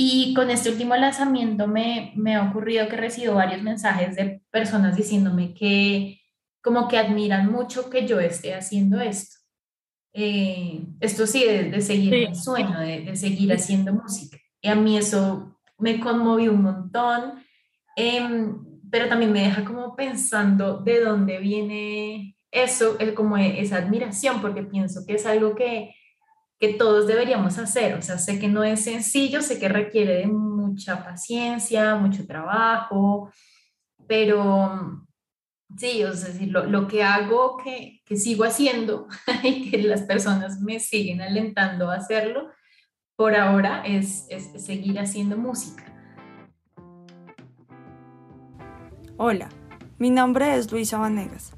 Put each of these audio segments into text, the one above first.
Y con este último lanzamiento me, me ha ocurrido que recibo varios mensajes de personas diciéndome que como que admiran mucho que yo esté haciendo esto. Eh, esto sí, de, seguir el sueño, de, de, seguir haciendo música. Y a mí eso me conmovió un montón, eh, pero también me deja como pensando de dónde viene eso, el, como esa admiración, porque pienso que es algo que que todos deberíamos hacer. O sea, sé que no es sencillo, sé que requiere de mucha paciencia, mucho trabajo, pero sí, o sea, lo, lo que hago, que, que sigo haciendo y que las personas me siguen alentando a hacerlo, por ahora es, es seguir haciendo música. Hola, mi nombre es Luisa Vanegas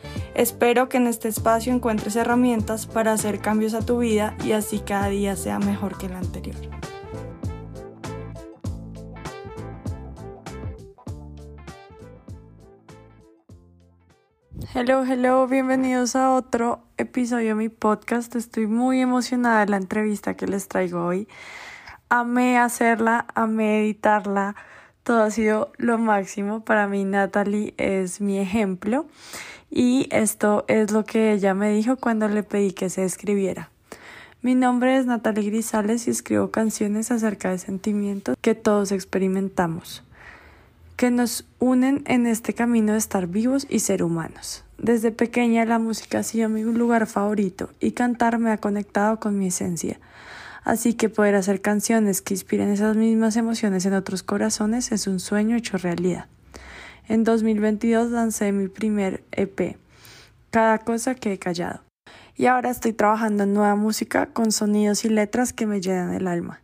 Espero que en este espacio encuentres herramientas para hacer cambios a tu vida y así cada día sea mejor que el anterior. Hello, hello, bienvenidos a otro episodio de mi podcast. Estoy muy emocionada de la entrevista que les traigo hoy. Amé hacerla, amé editarla, todo ha sido lo máximo. Para mí Natalie es mi ejemplo y esto es lo que ella me dijo cuando le pedí que se escribiera. Mi nombre es Natalie Grisales y escribo canciones acerca de sentimientos que todos experimentamos, que nos unen en este camino de estar vivos y ser humanos. Desde pequeña la música ha sido mi lugar favorito y cantar me ha conectado con mi esencia. Así que poder hacer canciones que inspiren esas mismas emociones en otros corazones es un sueño hecho realidad. En 2022 lancé mi primer EP, Cada cosa que he callado. Y ahora estoy trabajando en nueva música con sonidos y letras que me llenan el alma.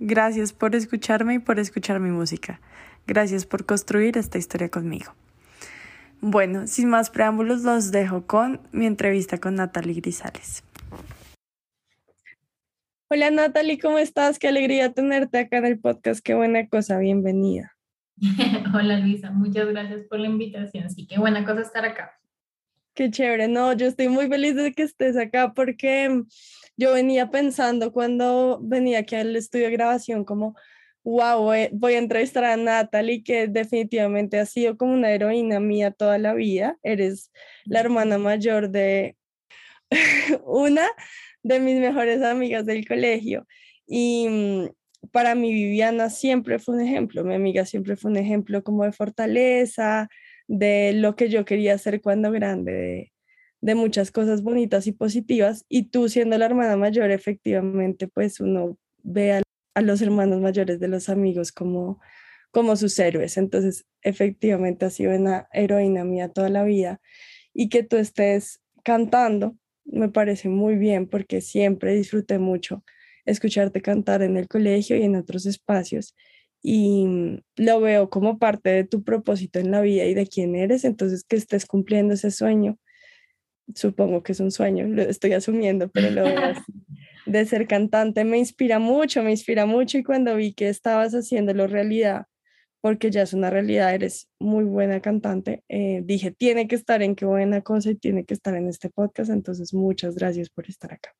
Gracias por escucharme y por escuchar mi música. Gracias por construir esta historia conmigo. Bueno, sin más preámbulos, los dejo con mi entrevista con Natalie Grisales. Hola Natalie, ¿cómo estás? Qué alegría tenerte acá en el podcast. Qué buena cosa, bienvenida. Hola Luisa, muchas gracias por la invitación. Sí, qué buena cosa estar acá. Qué chévere, no, yo estoy muy feliz de que estés acá porque yo venía pensando cuando venía aquí al estudio de grabación como, wow, voy a entrevistar a Natalie, que definitivamente ha sido como una heroína mía toda la vida. Eres la hermana mayor de una de mis mejores amigas del colegio. Y mm, para mí Viviana siempre fue un ejemplo, mi amiga siempre fue un ejemplo como de fortaleza, de lo que yo quería hacer cuando grande, de, muchas cosas bonitas y positivas. Y tú siendo la hermana mayor, efectivamente, pues uno ve a, los hermanos mayores de los amigos como, como sus héroes. Entonces, efectivamente ha sido una heroína mía toda la vida. Y que tú estés cantando, me parece muy bien porque siempre disfruté mucho escucharte cantar en el colegio y en otros espacios. Y lo veo como parte de tu propósito en la vida y de quién eres, entonces que estés cumpliendo ese sueño, supongo que es un sueño, lo estoy asumiendo, pero lo veo de ser cantante me inspira mucho, me inspira mucho y cuando vi que estabas haciéndolo realidad, porque ya es una realidad, eres muy buena cantante, eh, dije, tiene que estar en qué buena cosa y tiene que estar en este podcast, entonces muchas gracias por estar acá.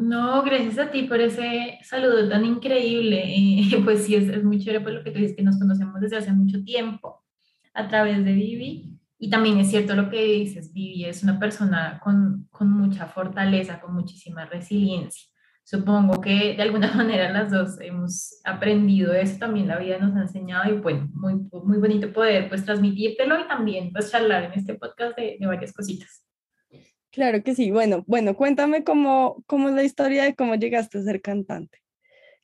No, gracias a ti por ese saludo tan increíble. pues sí, es, muy chévere por lo que tú dices, que nos conocemos desde hace mucho tiempo a través de Vivi. Y también es cierto lo que dices, Vivi es una persona con, con mucha fortaleza, con muchísima resiliencia. Supongo que de alguna manera las dos hemos aprendido eso, también la vida nos ha enseñado y bueno, muy, muy bonito poder pues transmitírtelo y también pues charlar en este podcast de, de varias cositas. Claro que sí. Bueno, bueno, cuéntame cómo, cómo es la historia de cómo llegaste a ser cantante,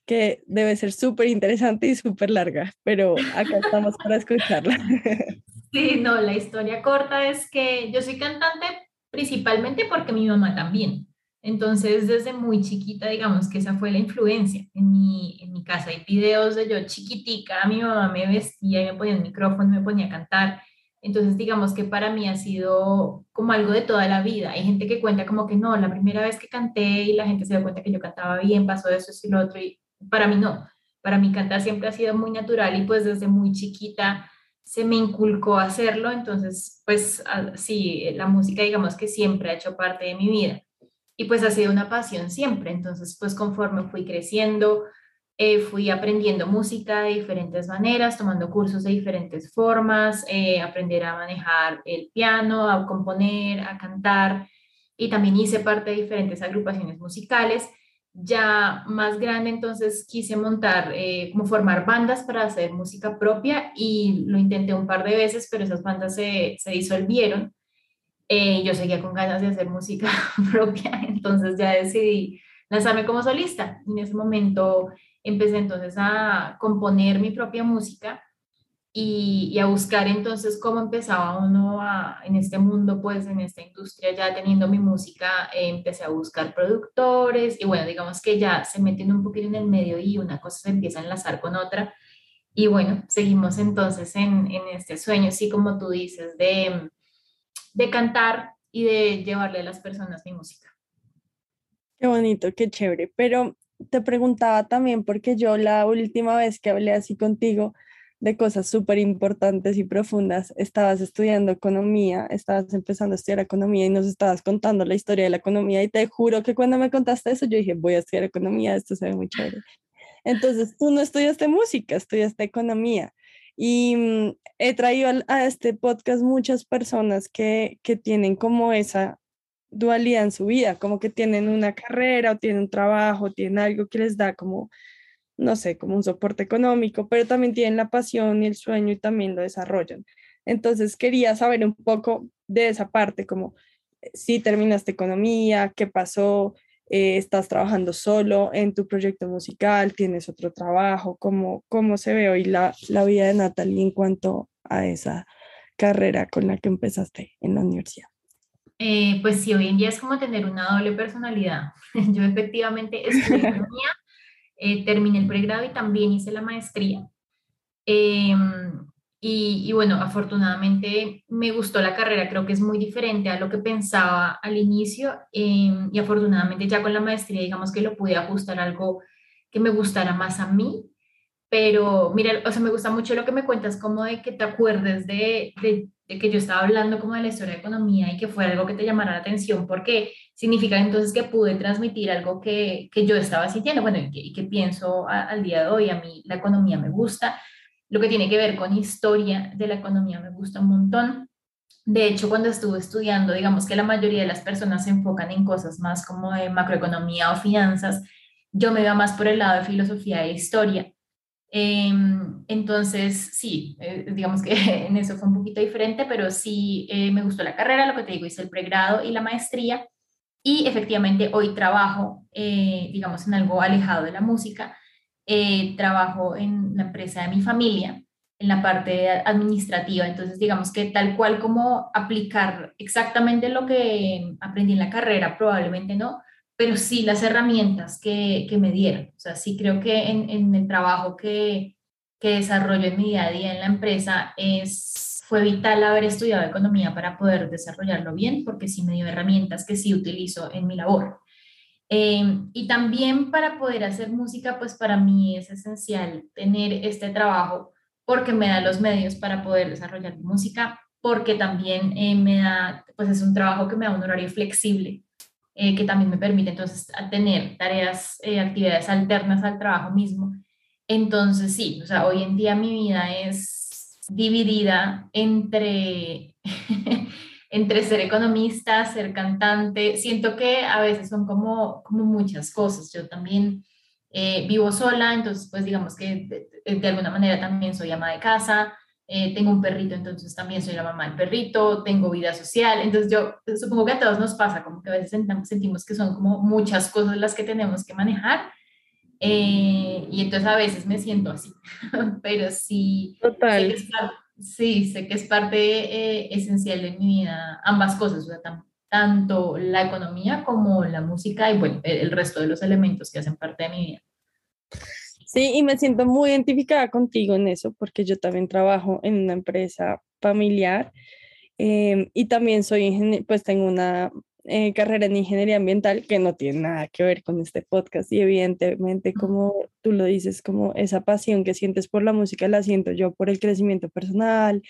que debe ser súper interesante y súper larga, pero acá estamos para escucharla. Sí, no, la historia corta es que yo soy cantante principalmente porque mi mamá también. Entonces, desde muy chiquita, digamos que esa fue la influencia. En mi, en mi casa hay videos de yo chiquitica, mi mamá me vestía y me ponía el micrófono, me ponía a cantar. Entonces, digamos que para mí ha sido como algo de toda la vida. Hay gente que cuenta como que no, la primera vez que canté y la gente se dio cuenta que yo cantaba bien, pasó eso y lo otro, y para mí no. Para mí cantar siempre ha sido muy natural y pues desde muy chiquita se me inculcó hacerlo. Entonces, pues sí, la música digamos que siempre ha hecho parte de mi vida y pues ha sido una pasión siempre. Entonces, pues conforme fui creciendo, eh, fui aprendiendo música de diferentes maneras, tomando cursos de diferentes formas, eh, aprender a manejar el piano, a componer, a cantar y también hice parte de diferentes agrupaciones musicales. Ya más grande, entonces quise montar, eh, como formar bandas para hacer música propia y lo intenté un par de veces, pero esas bandas se, se disolvieron eh, yo seguía con ganas de hacer música propia, entonces ya decidí lanzarme como solista. En ese momento empecé entonces a componer mi propia música y, a buscar entonces cómo empezaba uno en este mundo, pues en esta industria, ya teniendo mi música, eh, empecé a buscar productores y bueno, digamos que ya se meten un poquito en el medio y una cosa se empieza a enlazar con otra. Y bueno, seguimos entonces en, en este sueño, así como tú dices, de de cantar y de llevarle a las personas mi música. Qué bonito, qué chévere. Pero te preguntaba también, porque yo la última vez que hablé así contigo de cosas súper importantes y profundas, estabas estudiando economía, estabas empezando a estudiar economía y nos estabas contando la historia de la economía y te juro que cuando me contaste eso yo dije, voy a estudiar economía, esto se ve muy chévere. Entonces, tú no estudiaste música, estudiaste economía. Y mm, he traído a, este podcast muchas personas que, que tienen como esa dualidad en su vida, como que tienen una carrera o tienen un trabajo, tienen algo que les da como, no sé, como un soporte económico, pero también tienen la pasión y el sueño y también lo desarrollan. Entonces quería saber un poco de esa parte, como eh, si terminaste economía, qué pasó, eh, estás trabajando solo en tu proyecto musical, tienes otro trabajo, cómo, cómo se ve hoy la, la vida de Natalie en cuanto a esa carrera con la que empezaste en la universidad. Eh, pues sí, hoy en día es como tener una doble personalidad. Yo efectivamente estudié economía, eh, terminé el pregrado y también hice la maestría. Em, y, bueno, afortunadamente me gustó la carrera, creo que es muy diferente a lo que pensaba al inicio em, y afortunadamente ya con la maestría digamos que lo pude ajustar a algo que me gustara más a mí, pero mira, o sea, me gusta mucho lo que me cuentas como de que te acuerdes de, de, que yo estaba hablando como de la historia de economía y que fue algo que te llamara la atención porque significa entonces que pude transmitir algo que, que yo estaba sintiendo, bueno, y que, pienso al día de hoy, a mí la economía me gusta lo que tiene que ver con historia de la economía me gusta un montón. De hecho, cuando estuve estudiando, digamos que la mayoría de las personas se enfocan en cosas más como de macroeconomía o finanzas. Yo me iba más por el lado de filosofía e historia. Em, entonces, sí, eh, digamos que en eso fue un poquito diferente, pero sí eh, me gustó la carrera, lo que te digo, hice el pregrado y la maestría. Y efectivamente hoy trabajo, eh, digamos, en algo alejado de la música, trabajo en la empresa de mi familia, en la parte administrativa. Entonces, digamos que tal cual como aplicar exactamente lo que aprendí en la carrera, probablemente no, pero sí las herramientas que, que me dieron. O sea, sí creo que en, en el trabajo que, que desarrollo en mi día a día en la empresa es, fue vital haber estudiado economía para poder desarrollarlo bien, porque sí me dio herramientas que sí utilizo en mi labor. Em, y también para poder hacer música, pues para mí es esencial tener este trabajo porque me da los medios para poder desarrollar música, porque también eh, me da, pues es un trabajo que me da un horario flexible, eh, que también me permite entonces tener tareas, eh, actividades alternas al trabajo mismo. Entonces sí, o sea, hoy en día mi vida es dividida entre entre ser economista, ser cantante, siento que a veces son como, como muchas cosas. Yo también eh, vivo sola, entonces pues digamos que de, alguna manera también soy ama de casa, eh, tengo un perrito, entonces también soy la mamá del perrito, tengo vida social, entonces yo supongo que a todos nos pasa, como que a veces sentimos que son como muchas cosas las que tenemos que manejar. Eh, y entonces a veces me siento así, pero sí, Total. Sí, sé que es parte eh, esencial de mi vida, ambas cosas, o sea, tanto la economía como la música y bueno, el resto de los elementos que hacen parte de mi vida. Sí, y me siento muy identificada contigo en eso, porque yo también trabajo en una empresa familiar em, y también soy, pues tengo una eh, carrera en ingeniería ambiental que no tiene nada que ver con este podcast y evidentemente como tú lo dices, como esa pasión que sientes por la música la siento yo por el crecimiento personal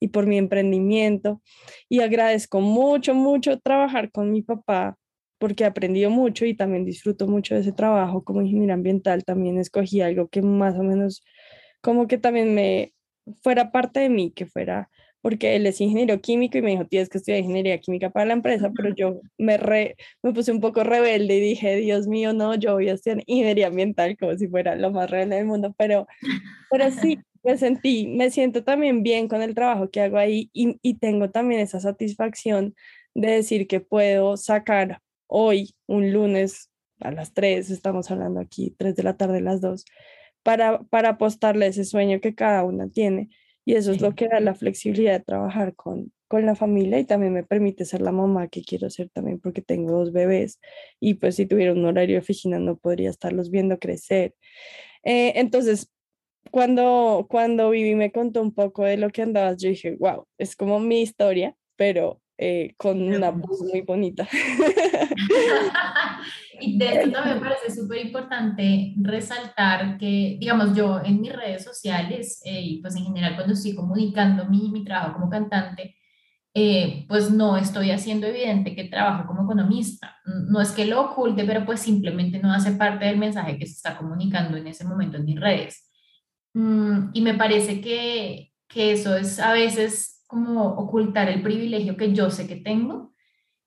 y por mi emprendimiento y agradezco mucho, mucho trabajar con mi papá porque he aprendido mucho y también disfruto mucho de ese trabajo como ingeniero ambiental. También escogí algo que más o menos como que también me fuera parte de mí, que fuera, porque él es ingeniero químico y me dijo, tienes que estudiar ingeniería química para la empresa, pero yo me, re, me puse un poco rebelde y dije, Dios mío, no, yo voy a estudiar ingeniería ambiental como si fuera lo más rebelde del mundo, pero, pero sí, me sentí, me siento también bien con el trabajo que hago ahí y, y tengo también esa satisfacción de decir que puedo sacar hoy, un lunes a las 3, estamos hablando aquí, 3 de la tarde, las 2, para, para apostarle ese sueño que cada una tiene. Y eso es lo que da la flexibilidad de trabajar con, con la familia y también me permite ser la mamá que quiero ser también porque tengo dos bebés y pues si tuviera un horario de oficina no podría estarlos viendo crecer. Eh, entonces, cuando, cuando Vivi me contó un poco de lo que andabas, yo dije, wow, es como mi historia, pero eh, con una voz muy bonita. y de esto también me parece súper importante resaltar que, digamos, yo en mis redes sociales eh, y pues en general cuando estoy comunicando mi, mi trabajo como cantante, eh, pues no estoy haciendo evidente que trabajo como economista. No es que lo oculte, pero pues simplemente no hace parte del mensaje que se está comunicando en ese momento en mis redes. Mm, y me parece que, que eso es a veces como ocultar el privilegio que yo sé que tengo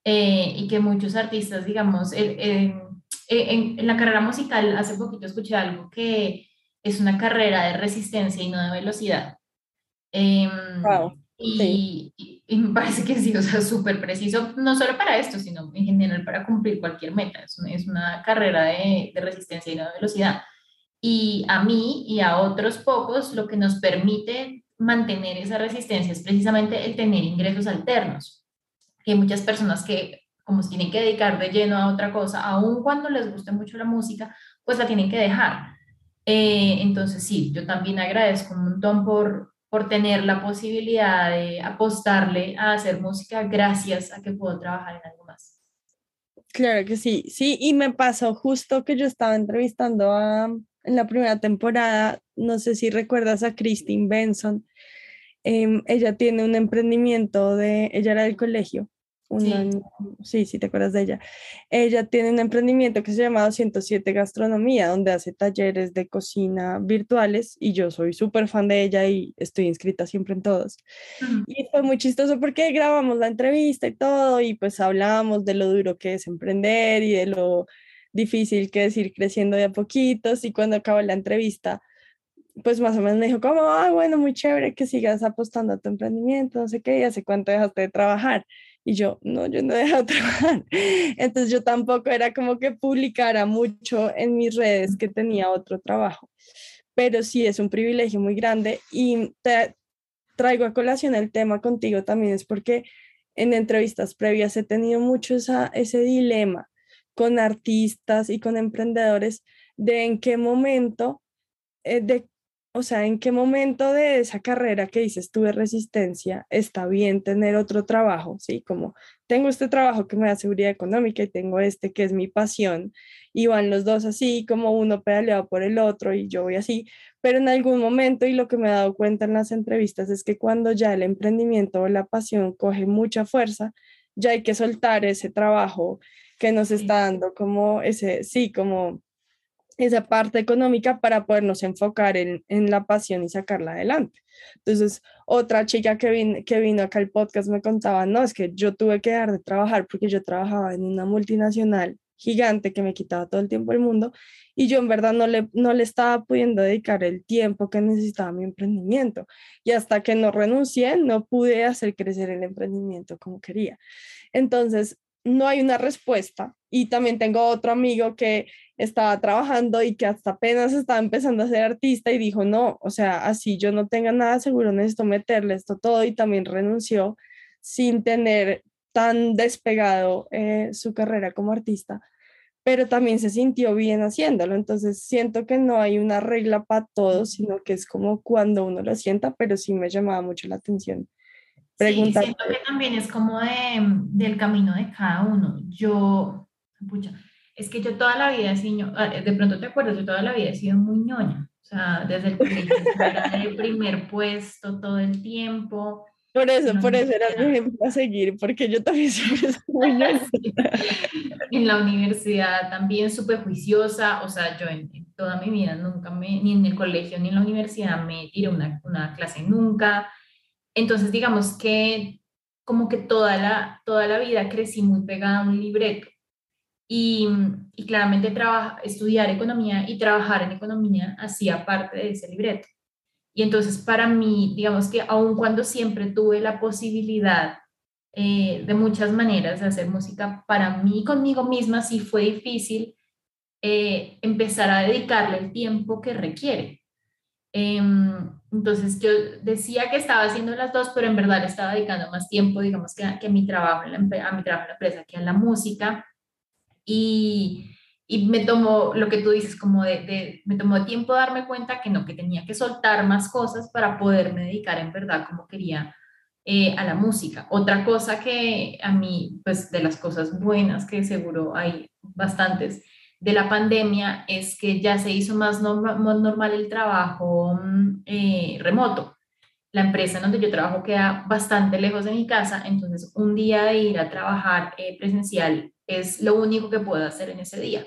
eh, y que muchos artistas, digamos, en, la carrera musical, hace poquito escuché algo que es una carrera de resistencia y no de velocidad. wow. Em, y, me parece que sí, o sea, súper preciso, no solo para esto, sino en general para cumplir cualquier meta. Es una, es una carrera de, de resistencia y no de velocidad. Y a mí y a otros pocos lo que nos permite mantener esa resistencia es precisamente el tener ingresos alternos. Que hay muchas personas que como se tienen que dedicar de lleno a otra cosa, aun cuando les guste mucho la música, pues la tienen que dejar. Eh, entonces sí, yo también agradezco un montón por, por tener la posibilidad de apostarle a hacer música gracias a que puedo trabajar en algo más. Claro que sí, sí, y me pasó justo que yo estaba entrevistando a, en la primera temporada, no sé si recuerdas a Christine Benson, em, ella tiene un emprendimiento de, ella era del colegio, sí. sí, te acuerdas de ella. Ella tiene un emprendimiento que se llama 207 Gastronomía, donde hace talleres de cocina virtuales y yo soy súper fan de ella y estoy inscrita siempre en todos. Y fue muy chistoso porque grabamos la entrevista y todo y pues hablamos de lo duro que es emprender y de lo difícil que es ir creciendo de a poquitos y cuando acabó la entrevista, pues más o menos me dijo como, ah, bueno, muy chévere que sigas apostando a tu emprendimiento, no sé qué, y hace cuánto dejaste de trabajar. Y yo, no, yo no he dejado de trabajar. Entonces yo tampoco era como que publicara mucho en mis redes que tenía otro trabajo. Pero sí es un privilegio muy grande y te traigo a colación el tema contigo también es porque en entrevistas previas he tenido mucho esa, ese dilema con artistas y con emprendedores de en qué momento, eh, de, o sea, en qué momento de esa carrera que dices tuve resistencia, está bien tener otro trabajo, ¿sí? Como tengo este trabajo que me da seguridad económica y tengo este que es mi pasión, y van los dos así, como uno pedaleado por el otro y yo voy así, pero en algún momento, y lo que me he dado cuenta en las entrevistas es que cuando ya el emprendimiento o la pasión coge mucha fuerza, ya hay que soltar ese trabajo que nos está dando como ese, sí, como esa parte económica para podernos enfocar en, en la pasión y sacarla adelante. Entonces, otra chica que, vin, que vino acá al podcast me contaba, no, es que yo tuve que dejar de trabajar porque yo trabajaba en una multinacional gigante que me quitaba todo el tiempo del mundo y yo en verdad no le, no le estaba pudiendo dedicar el tiempo que necesitaba mi emprendimiento. Y hasta que no renuncié, no pude hacer crecer el emprendimiento como quería. Entonces, no hay una respuesta. Y también tengo otro amigo que estaba trabajando y que hasta apenas estaba empezando a ser artista y dijo, no, o sea, así yo no tenga nada seguro, necesito meterle esto todo y también renunció sin tener tan despegado eh, su carrera como artista, pero también se sintió bien haciéndolo. Entonces siento que no hay una regla para todos, sino que es como cuando uno lo sienta, pero sí me llamaba mucho la atención. Pregunta. Sí, siento que también es como de, del camino de cada uno. Yo, pucha, es que yo toda la vida he sido, ah, de pronto te acuerdas, yo toda la vida he sido muy ñoña. O sea, desde el primer puesto todo el tiempo. Por eso, por eso era mi ejemplo a seguir, porque yo también siempre soy muy En la universidad también súper juiciosa, o sea, yo en, toda mi vida nunca me, ni en el colegio ni en la universidad me tiré una, una clase nunca. Entonces, digamos que como que toda la, toda la vida crecí muy pegada a un libreto. Y, claramente trabaja, estudiar economía y trabajar en economía hacía parte de ese libreto. Y entonces para mí, digamos que aun cuando siempre tuve la posibilidad eh, de muchas maneras de hacer música, para mí conmigo misma sí fue difícil eh, empezar a dedicarle el tiempo que requiere. Em, entonces yo decía que estaba haciendo las dos, pero en verdad le estaba dedicando más tiempo, digamos, que, que a, mi trabajo a mi trabajo en la empresa, que a la música. Y, y me tomó lo que tú dices, como de, me tomó tiempo darme cuenta que no, que tenía que soltar más cosas para poderme dedicar en verdad como quería eh, a la música. Otra cosa que a mí, pues de las cosas buenas, que seguro hay bastantes de la pandemia, es que ya se hizo más, normal el trabajo mm, eh, remoto. La empresa en donde yo trabajo queda bastante lejos de mi casa, entonces un día de ir a trabajar eh, presencial es lo único que puedo hacer en ese día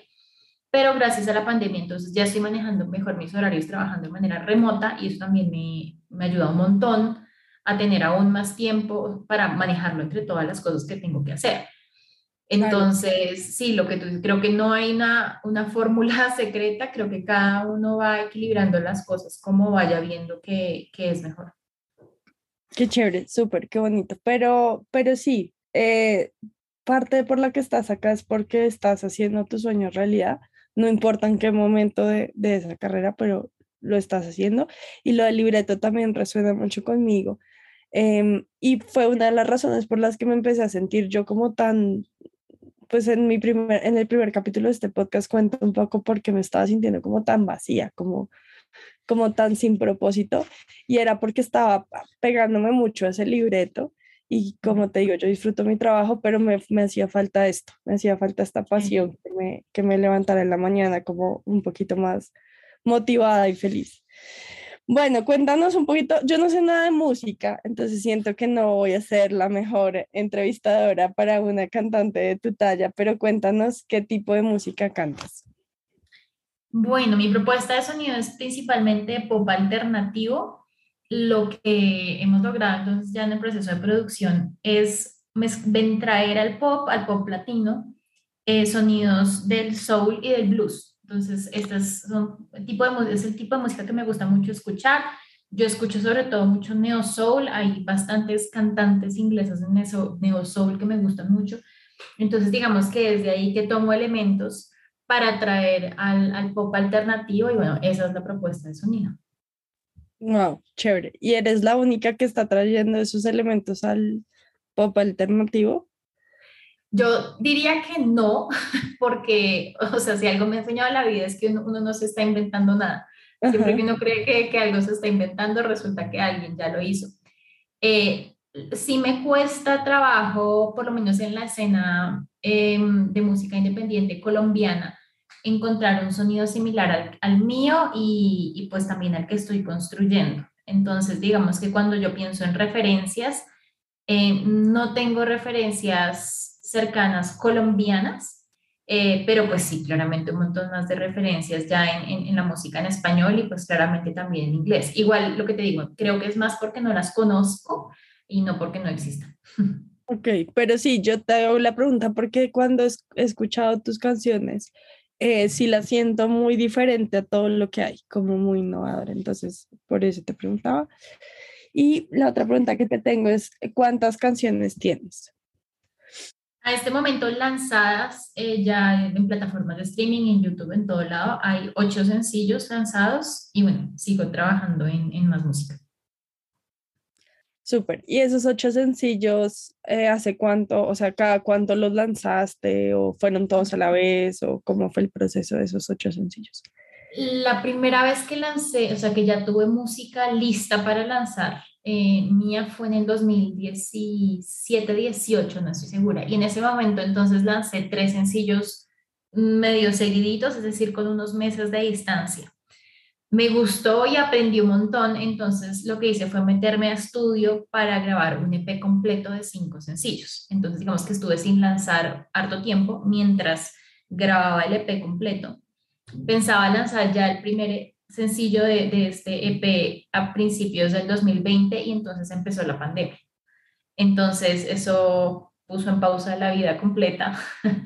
pero gracias a la pandemia entonces ya estoy manejando mejor mis horarios trabajando de manera remota y eso también me, me ayuda un montón a tener aún más tiempo para manejarlo entre todas las cosas que tengo que hacer. Entonces, sí, lo que tú creo que no hay una, una fórmula secreta, creo que cada uno va equilibrando las cosas como vaya viendo que, que es mejor. Qué chévere, súper, qué bonito. Pero, pero sí, eh, parte por la que estás acá es porque estás haciendo tu sueño realidad no importa en qué momento de, esa carrera, pero lo estás haciendo. Y lo del libreto también resuena mucho conmigo. Em, y fue una de las razones por las que me empecé a sentir yo como tan, pues en, mi primer, en el primer capítulo de este podcast cuento un poco porque me estaba sintiendo como tan vacía, como, como tan sin propósito. Y era porque estaba pegándome mucho a ese libreto y como te digo, yo disfruto mi trabajo, pero me, me hacía falta esto, me hacía falta esta pasión que me, que me levantara en la mañana como un poquito más motivada y feliz. Bueno, cuéntanos un poquito, yo no sé nada de música, entonces siento que no voy a ser la mejor entrevistadora para una cantante de tu talla, pero cuéntanos qué tipo de música cantas. Bueno, mi propuesta de sonido es principalmente pop alternativo, lo que hemos logrado entonces ya en el proceso de producción es traer al pop, al pop latino, eh, sonidos del soul y del blues. Entonces, estas son el tipo de, es el tipo de música que me gusta mucho escuchar. Yo escucho sobre todo mucho neo soul, hay bastantes cantantes inglesas en eso, neo soul que me gustan mucho. Entonces, digamos que desde ahí que tomo elementos para traer al, al pop alternativo y bueno, esa es la propuesta de sonido. Wow, chévere. ¿Y eres la única que está trayendo esos elementos al pop alternativo? Yo diría que no, porque, o sea, si algo me ha enseñado la vida es que uno, no se está inventando nada. Siempre que uno cree que, que, algo se está inventando, resulta que alguien ya lo hizo. Eh, sí me cuesta trabajo, por lo menos en la escena em, de música independiente colombiana, encontrar un sonido similar al, mío y, pues también al que estoy construyendo. Entonces, digamos que cuando yo pienso en referencias, eh, no tengo referencias cercanas colombianas, eh, pero pues sí, claramente un montón más de referencias ya en, la música en español y pues claramente también en inglés. Igual lo que te digo, creo que es más porque no las conozco y no porque no existan. Ok, pero sí, yo te hago la pregunta porque cuando he escuchado tus canciones, eh, sí la siento muy diferente a todo lo que hay, como muy innovadora. Entonces, por eso te preguntaba. Y la otra pregunta que te tengo es, ¿cuántas canciones tienes? A este momento lanzadas eh, ya en plataformas de streaming, en YouTube, en todo lado, hay ocho sencillos lanzados y bueno, sigo trabajando en, en más música. Súper. ¿Y esos ocho sencillos, eh, hace cuánto, o sea, cada cuánto los lanzaste o fueron todos a la vez o cómo fue el proceso de esos ocho sencillos? La primera vez que lancé, o sea, que ya tuve música lista para lanzar, eh, mía fue en el 2017-18, no estoy segura. Y en ese momento entonces lancé tres sencillos medio seguiditos, es decir, con unos meses de distancia me gustó y aprendí un montón, entonces lo que hice fue meterme a estudio para grabar un EP completo de cinco sencillos. Entonces digamos que estuve sin lanzar harto tiempo mientras grababa el EP completo. Pensaba lanzar ya el primer sencillo de, de este EP a principios del 2020 y entonces empezó la pandemia. Entonces eso puso en pausa la vida completa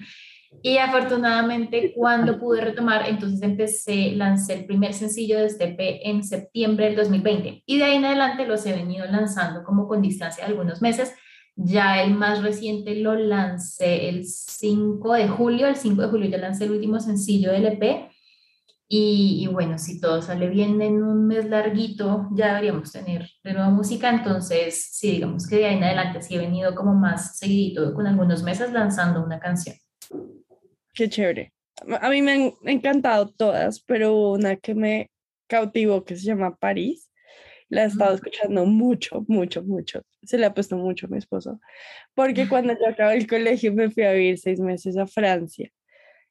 Y afortunadamente cuando pude retomar, entonces empecé, lancé el primer sencillo de este EP en septiembre del 2020 y de ahí en adelante los he venido lanzando como con distancia de algunos meses. Ya el más reciente lo lancé el 5 de julio, el 5 de julio ya lancé el último sencillo del EP y, y, bueno, si todo sale bien en un mes larguito, ya deberíamos tener de nuevo música. Entonces, sí, digamos que de ahí en adelante sí he venido como más seguidito con algunos meses lanzando una canción. Qué chévere. A mí me han encantado todas, pero una que me cautivó que se llama París. La he estado escuchando mucho, mucho, mucho. Se le ha puesto mucho a mi esposo. Porque cuando yo acabé el colegio me fui a vivir seis meses a Francia.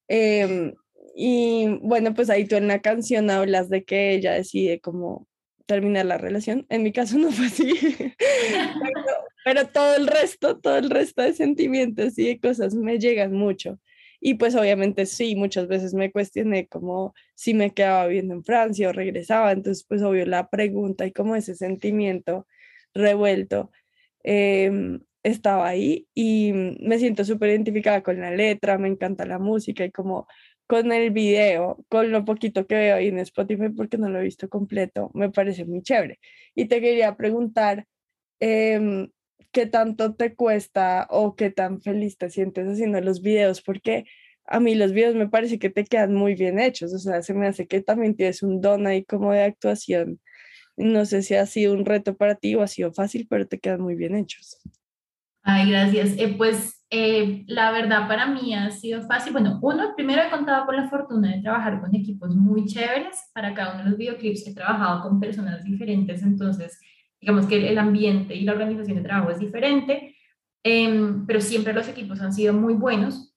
Em, y bueno, pues ahí tú en la canción hablas de que ella decide cómo terminar la relación. En mi caso no fue así. pero, pero, todo el resto, todo el resto de sentimientos y de cosas me llegan mucho. Y pues obviamente sí, muchas veces me cuestioné como si me quedaba viviendo en Francia o regresaba, entonces pues obvio la pregunta y como ese sentimiento revuelto em, estaba ahí y me siento súper identificada con la letra, me encanta la música y como con el video, con lo poquito que veo ahí en Spotify porque no lo he visto completo, me parece muy chévere. Y te quería preguntar, eh, qué tanto te cuesta o qué tan feliz te sientes haciendo los videos, porque a mí los videos me parece que te quedan muy bien hechos, o sea, se me hace que también tienes un don ahí como de actuación. No sé si ha sido un reto para ti o ha sido fácil, pero te quedan muy bien hechos. Ay, gracias. Eh, pues eh, la verdad para mí ha sido fácil. Bueno, uno, primero he contado con la fortuna de trabajar con equipos muy chéveres. Para cada uno de los videoclips he trabajado con personas diferentes, entonces digamos que el ambiente y la organización de trabajo es diferente, em, pero siempre los equipos han sido muy buenos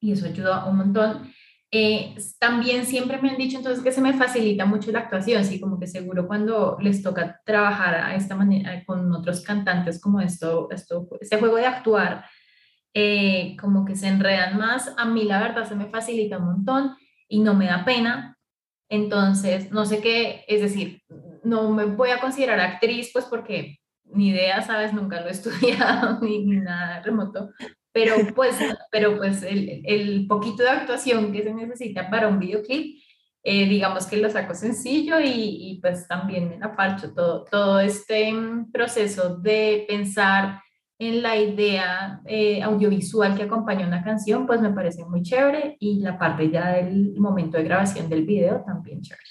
y eso ayuda un montón. Eh, también siempre me han dicho entonces que se me facilita mucho la actuación, así como que seguro cuando les toca trabajar a esta manera con otros cantantes como esto, esto este juego de actuar, eh, como que se enredan más, a mí la verdad se me facilita un montón y no me da pena. Entonces, no sé qué, es decir, no me voy a considerar actriz, pues porque ni idea, sabes, nunca lo he estudiado ni, nada remoto, pero pues, pero pues el, el, poquito de actuación que se necesita para un videoclip, eh, digamos que lo saco sencillo y, y pues también me aparcho todo, todo este mm, proceso de pensar en la idea eh, audiovisual que acompaña una canción, pues me parece muy chévere y la parte ya del momento de grabación del video también chévere.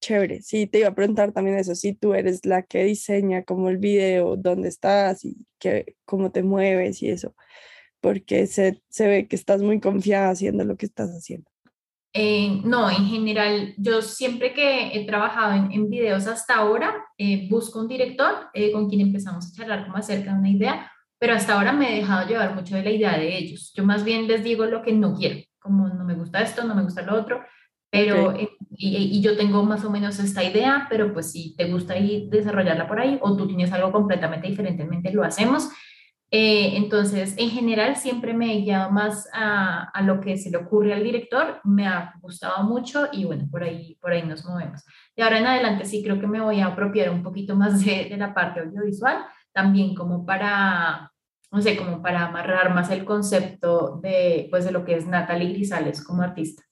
Chévere, sí, te iba a preguntar también eso, si tú eres la que diseña como el video, dónde estás y que, cómo te mueves y eso, porque se, se ve que estás muy confiada haciendo lo que estás haciendo. Eh, no, en general, yo siempre que he trabajado en, en videos hasta ahora, eh, busco un director eh, con quien empezamos a charlar como acerca de una idea, pero hasta ahora me he dejado llevar mucho de la idea de ellos. Yo más bien les digo lo que no quiero, como no me gusta esto, no me gusta lo otro, pero, eh, y, yo tengo más o menos esta idea, pero pues si te gusta ir desarrollarla por ahí o tú tienes algo completamente diferente en mente, lo hacemos. Eh, entonces, en general, siempre me he guiado más a, a, lo que se le ocurre al director, me ha gustado mucho y bueno, por ahí, por ahí nos movemos. Y ahora en adelante sí creo que me voy a apropiar un poquito más de, de la parte audiovisual, también como para, no sé, como para amarrar más el concepto de, pues, de lo que es Natalie Grisales como artista.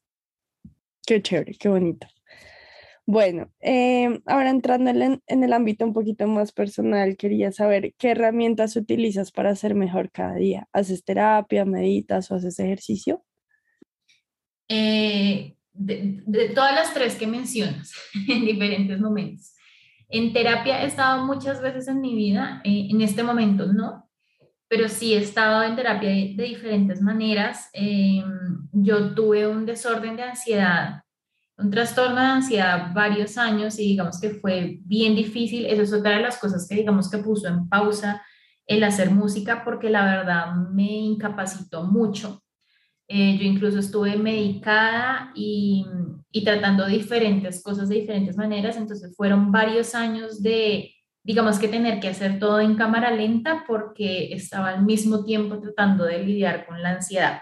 Qué chévere, qué bonito. Bueno, em, ahora entrando en, el ámbito un poquito más personal, quería saber qué herramientas utilizas para ser mejor cada día. ¿Haces terapia, meditas o haces ejercicio? Eh, de, de, todas las tres que mencionas en diferentes momentos. En terapia he estado muchas veces en mi vida, eh, en este momento no, pero sí he estado en terapia de, diferentes maneras. Em, yo tuve un desorden de ansiedad, un trastorno de ansiedad varios años y digamos que fue bien difícil. Eso es otra de las cosas que digamos que puso en pausa el hacer música porque la verdad me incapacitó mucho. Eh, yo incluso estuve medicada y, y tratando diferentes cosas de diferentes maneras, entonces fueron varios años de digamos que tener que hacer todo en cámara lenta porque estaba al mismo tiempo tratando de lidiar con la ansiedad.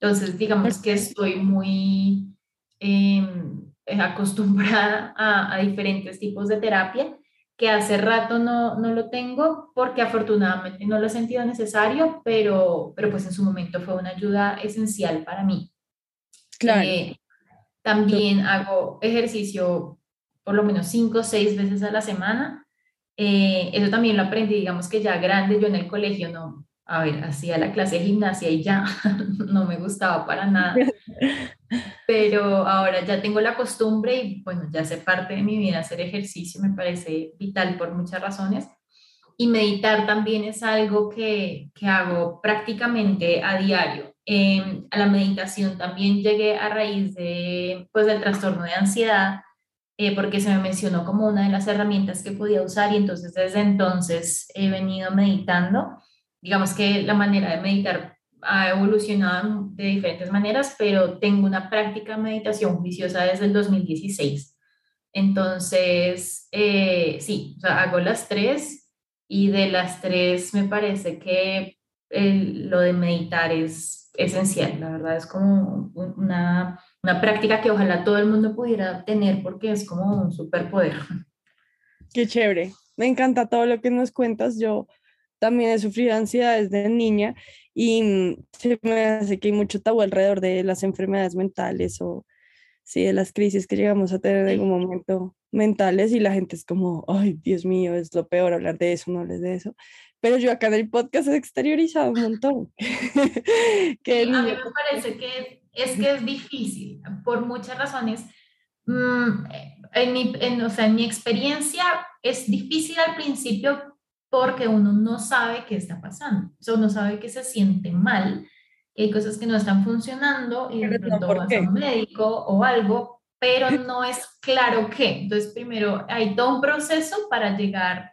Entonces, digamos que estoy muy em, acostumbrada a, a, diferentes tipos de terapia, que hace rato no, no, lo tengo porque afortunadamente no lo he sentido necesario, pero, pero pues en su momento fue una ayuda esencial para mí. Claro. Eh, también hago ejercicio por lo menos cinco o seis veces a la semana eh, eso también lo aprendí, digamos que ya grande, yo en el colegio no, a ver, hacía la clase de gimnasia y ya no me gustaba para nada. Pero ahora ya tengo la costumbre y bueno, ya hace parte de mi vida hacer ejercicio, me parece vital por muchas razones. Y meditar también es algo que, que hago prácticamente a diario. Em, a la meditación también llegué a raíz de, pues, del trastorno de ansiedad eh, porque se me mencionó como una de las herramientas que podía usar y entonces desde entonces he venido meditando. Digamos que la manera de meditar ha evolucionado de diferentes maneras, pero tengo una práctica de meditación juiciosa desde el 2016. Entonces, eh, sí, hago las tres y de las tres me parece que lo de meditar es esencial, la verdad es como una una práctica que ojalá todo el mundo pudiera tener porque es como un superpoder. Qué chévere. Me encanta todo lo que nos cuentas. Yo también he sufrido ansiedad desde niña y se me hace que hay mucho tabú alrededor de las enfermedades mentales o sí, de las crisis que llegamos a tener en algún momento mentales y la gente es como, ay, Dios mío, es lo peor hablar de eso, no hables de eso. Pero yo acá en el podcast he exteriorizado un montón. que a mí me parece que es que es difícil por muchas razones. Mm, en mi, en, o sea, en mi experiencia es difícil al principio porque uno no sabe qué está pasando, o sea, uno sabe que se siente mal, que hay cosas que no están funcionando y de pronto vas a un médico o algo, pero no es claro qué. Entonces, primero hay todo un proceso para llegar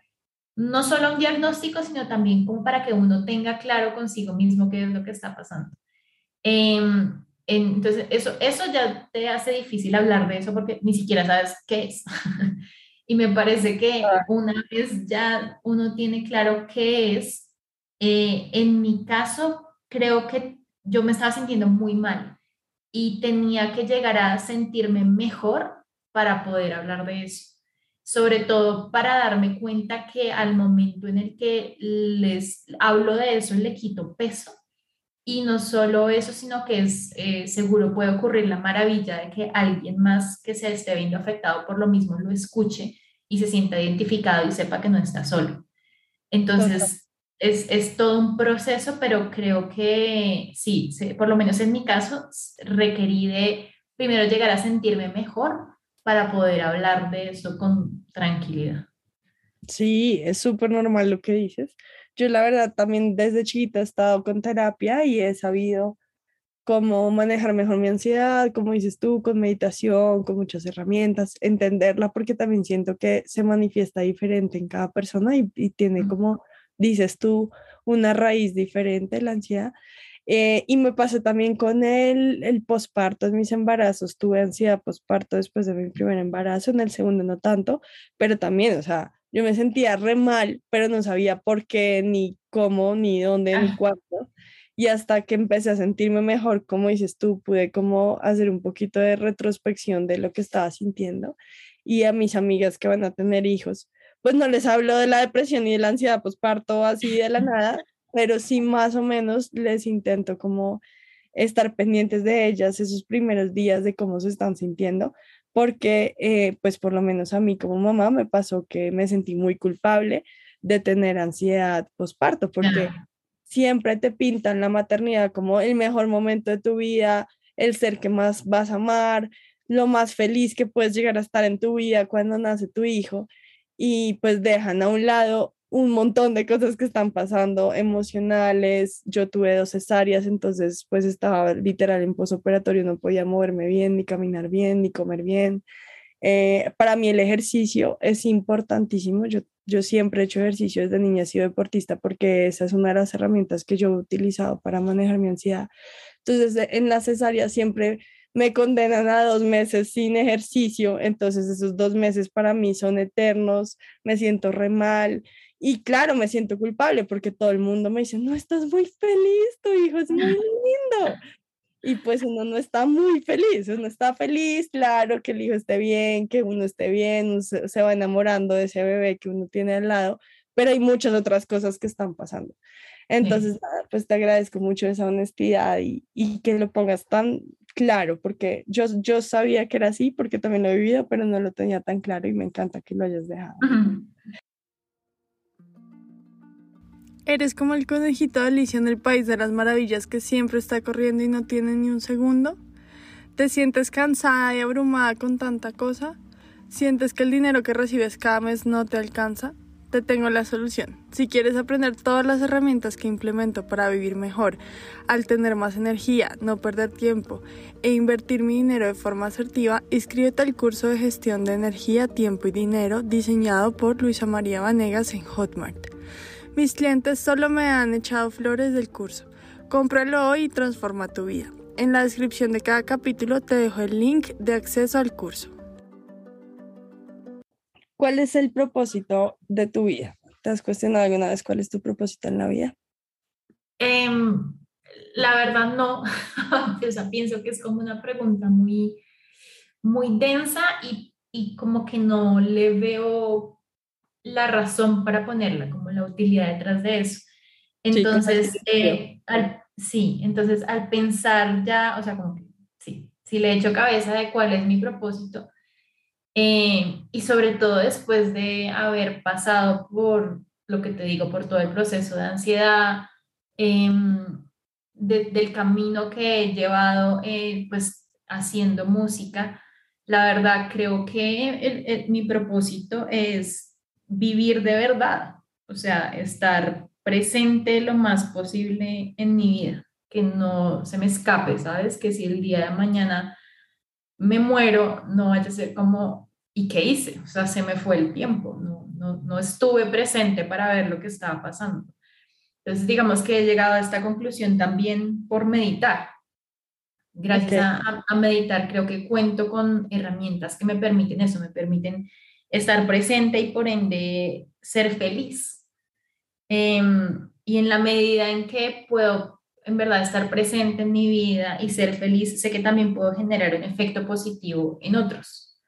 no solo a un diagnóstico, sino también como para que uno tenga claro consigo mismo qué es lo que está pasando. Eh, entonces, eso, eso ya te hace difícil hablar de eso porque ni siquiera sabes qué es. y me parece que una vez ya uno tiene claro qué es, eh, en mi caso, creo que yo me estaba sintiendo muy mal y tenía que llegar a sentirme mejor para poder hablar de eso. Sobre todo para darme cuenta que al momento en el que les hablo de eso, le quito peso y no solo eso, sino que es eh, seguro puede ocurrir la maravilla de que alguien más que se esté viendo afectado por lo mismo lo escuche y se sienta identificado y sepa que no está solo. Entonces, es, es, todo un proceso, pero creo que sí, por lo menos en mi caso, requerí de primero llegar a sentirme mejor para poder hablar de eso con tranquilidad. Sí, es súper normal lo que dices. Yo la verdad también desde chiquita he estado con terapia y he sabido cómo manejar mejor mi ansiedad, como dices tú, con meditación, con muchas herramientas, entenderla porque también siento que se manifiesta diferente en cada persona y, tiene como, dices tú, una raíz diferente la ansiedad. Eh, y me pasó también con el, el posparto en mis embarazos. Tuve ansiedad posparto después de mi primer embarazo, en el segundo no tanto, pero también, o sea, yo me sentía re mal, pero no sabía por qué, ni cómo, ni dónde, ni ah. cuándo. Y hasta que empecé a sentirme mejor, como dices tú, pude como hacer un poquito de retrospección de lo que estaba sintiendo. Y a mis amigas que van a tener hijos, pues no les hablo de la depresión y de la ansiedad parto así de la nada, pero sí más o menos les intento como estar pendientes de ellas esos primeros días de cómo se están sintiendo, porque eh, pues por lo menos a mí como mamá me pasó que me sentí muy culpable de tener ansiedad posparto, porque siempre te pintan la maternidad como el mejor momento de tu vida, el ser que más vas a amar, lo más feliz que puedes llegar a estar en tu vida cuando nace tu hijo. y pues dejan a un lado un montón de cosas que están pasando emocionales. Yo tuve dos cesáreas, entonces pues estaba literal en posoperatorio, no podía moverme bien, ni caminar bien, ni comer bien. Eh, para mí el ejercicio es importantísimo. Yo, yo siempre he hecho ejercicio desde niña, he sido deportista porque esa es una de las herramientas que yo he utilizado para manejar mi ansiedad. Entonces en la cesárea siempre me condenan a dos meses sin ejercicio, entonces esos dos meses para mí son eternos, me siento re mal y claro, me siento culpable porque todo el mundo me dice, no, estás muy feliz, tu hijo es muy lindo. Y pues uno no está muy feliz, uno está feliz, claro, que el hijo esté bien, que uno esté bien, uno se, va enamorando de ese bebé que uno tiene al lado, pero hay muchas otras cosas que están pasando. Entonces, pues te agradezco mucho esa honestidad y, y, que lo pongas tan claro, porque yo, yo sabía que era así, porque también lo he vivido, pero no lo tenía tan claro y me encanta que lo hayas dejado. ¿Eres como el conejito de Alicia en el País de las Maravillas que siempre está corriendo y no tiene ni un segundo? ¿Te sientes cansada y abrumada con tanta cosa? ¿Sientes que el dinero que recibes cada mes no te alcanza? te tengo la solución. Si quieres aprender todas las herramientas que implemento para vivir mejor, al tener más energía, no perder tiempo e invertir mi dinero de forma asertiva, inscríbete al curso de gestión de energía, tiempo y dinero diseñado por Luisa María Vanegas en Hotmart. Mis clientes solo me han echado flores del curso. Cómpralo hoy y transforma tu vida. En la descripción de cada capítulo te dejo el link de acceso al curso. ¿Cuál es el propósito de tu vida? ¿Te has cuestionado alguna vez cuál es tu propósito en la vida? Em, la verdad no, o sea, pienso que es como una pregunta muy, muy densa y, y como que no le veo la razón para ponerla, como la utilidad detrás de eso. Entonces, eh, sí, entonces al pensar ya, o sea, como que sí, si le echo cabeza de cuál es mi propósito, eh, y sobre todo después de haber pasado por lo que te digo, por todo el proceso de ansiedad, em, del camino que he llevado eh, pues haciendo música, la verdad creo que mi propósito es vivir de verdad, o sea, estar presente lo más posible en mi vida, que no se me escape, ¿sabes? Que si el día de mañana me muero, no vaya a ser como, ¿y qué hice? O sea, se me fue el tiempo, no, no, no estuve presente para ver lo que estaba pasando. Entonces, digamos que he llegado a esta conclusión también por meditar. Gracias a, a, meditar, creo que cuento con herramientas que me permiten eso, me permiten estar presente y por ende ser feliz. Em, y en la medida en que puedo en verdad estar presente en mi vida y ser feliz, sé que también puedo generar un efecto positivo en otros.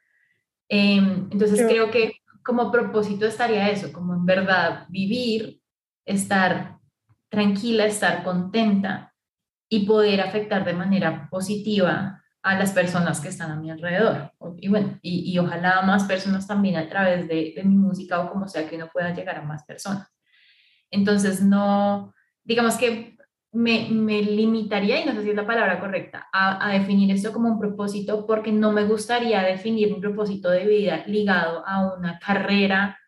Em, entonces creo que como propósito estaría eso, como en verdad vivir, estar tranquila, estar contenta y poder afectar de manera positiva a las personas que están a mi alrededor. Y bueno, y, ojalá más personas también a través de, de mi música o como sea que uno pueda llegar a más personas. Entonces, no, digamos que me, me, limitaría, y no sé si es la palabra correcta, a, a, definir esto como un propósito porque no me gustaría definir un propósito de vida ligado a una carrera